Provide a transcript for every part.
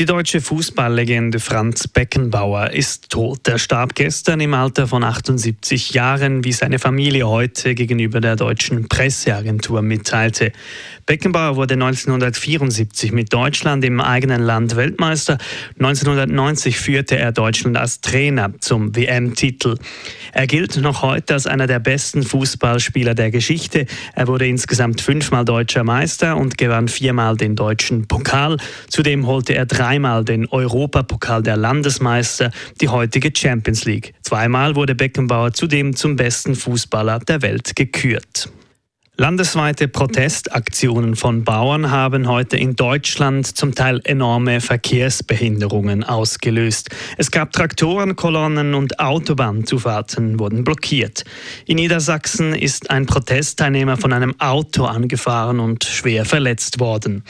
Die deutsche Fußballlegende Franz Beckenbauer ist tot. Er starb gestern im Alter von 78 Jahren, wie seine Familie heute gegenüber der deutschen Presseagentur mitteilte. Beckenbauer wurde 1974 mit Deutschland im eigenen Land Weltmeister. 1990 führte er Deutschland als Trainer zum WM-Titel. Er gilt noch heute als einer der besten Fußballspieler der Geschichte. Er wurde insgesamt fünfmal deutscher Meister und gewann viermal den deutschen Pokal. Zudem holte er dreimal den Europapokal der Landesmeister, die heutige Champions League. Zweimal wurde Beckenbauer zudem zum besten Fußballer der Welt gekürt. Landesweite Protestaktionen von Bauern haben heute in Deutschland zum Teil enorme Verkehrsbehinderungen ausgelöst. Es gab Traktorenkolonnen und Autobahnzufahrten wurden blockiert. In Niedersachsen ist ein Protestteilnehmer von einem Auto angefahren und schwer verletzt worden.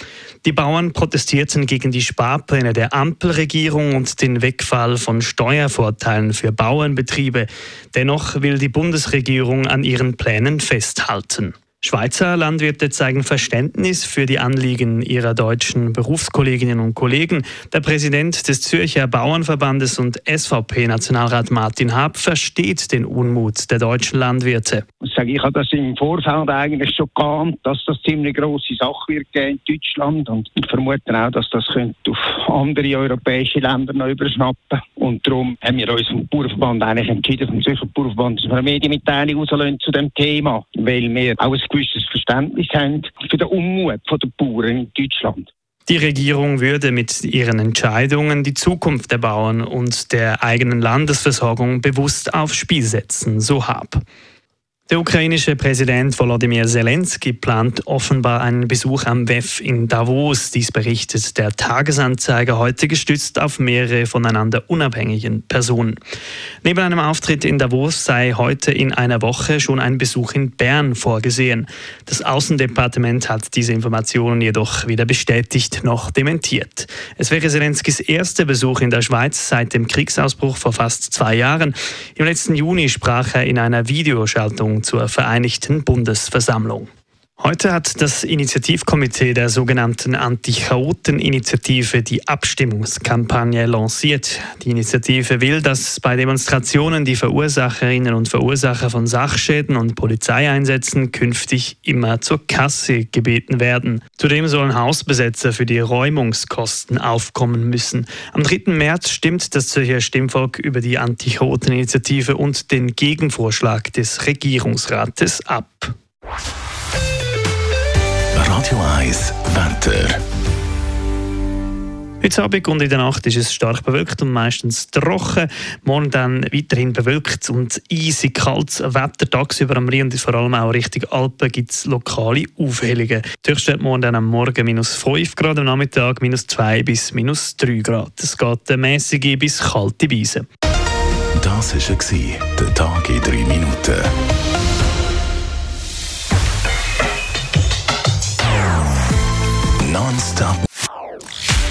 Die Bauern protestierten gegen die Sparpläne der Ampelregierung und den Wegfall von Steuervorteilen für Bauernbetriebe. Dennoch will die Bundesregierung an ihren Plänen festhalten. Schweizer Landwirte zeigen Verständnis für die Anliegen ihrer deutschen Berufskolleginnen und Kollegen. Der Präsident des Zürcher Bauernverbandes und SVP-Nationalrat Martin Haab versteht den Unmut der deutschen Landwirte. Ich sage, ich habe das im Vorfeld eigentlich schon geahnt, dass das ziemlich große Sache wird in Deutschland und vermute auch, dass das auf andere europäische Länder noch überschnappen. Und darum haben wir uns vom Bauernverband eigentlich entschieden, vom Zürcher Bauernverband, dass wir eine Medienmitteilung rauslösen zu dem Thema, weil wir auch ein gewisses Verständnis haben für den Unmut der Bauern in Deutschland. Die Regierung würde mit ihren Entscheidungen die Zukunft der Bauern und der eigenen Landesversorgung bewusst aufs Spiel setzen, so Hab. Der ukrainische Präsident Volodymyr Zelensky plant offenbar einen Besuch am WEF in Davos. Dies berichtet der Tagesanzeiger heute gestützt auf mehrere voneinander unabhängigen Personen. Neben einem Auftritt in Davos sei heute in einer Woche schon ein Besuch in Bern vorgesehen. Das Außendepartement hat diese Informationen jedoch weder bestätigt noch dementiert. Es wäre Zelenskys erster Besuch in der Schweiz seit dem Kriegsausbruch vor fast zwei Jahren. Im letzten Juni sprach er in einer Videoschaltung zur Vereinigten Bundesversammlung. Heute hat das Initiativkomitee der sogenannten Anti-Chaoten-Initiative die Abstimmungskampagne lanciert. Die Initiative will, dass bei Demonstrationen die Verursacherinnen und Verursacher von Sachschäden und Polizeieinsätzen künftig immer zur Kasse gebeten werden. Zudem sollen Hausbesetzer für die Räumungskosten aufkommen müssen. Am 3. März stimmt das Zürcher Stimmvolk über die Anti-Chaoten-Initiative und den Gegenvorschlag des Regierungsrates ab. Radio 1 Wetter. Heute Abend und in der Nacht ist es stark bewölkt und meistens trocken. Morgen dann weiterhin bewölkt und eisig kaltes Wetter. Tagsüber am Rhein und vor allem auch Richtung Alpen gibt es lokale Aufhellungen. Die Höchstwerte morgen dann am Morgen minus 5 Grad, am Nachmittag minus 2 bis minus 3 Grad. Es geht eine mäßige bis kalte Beise. Das war der Tag in 3 Minuten.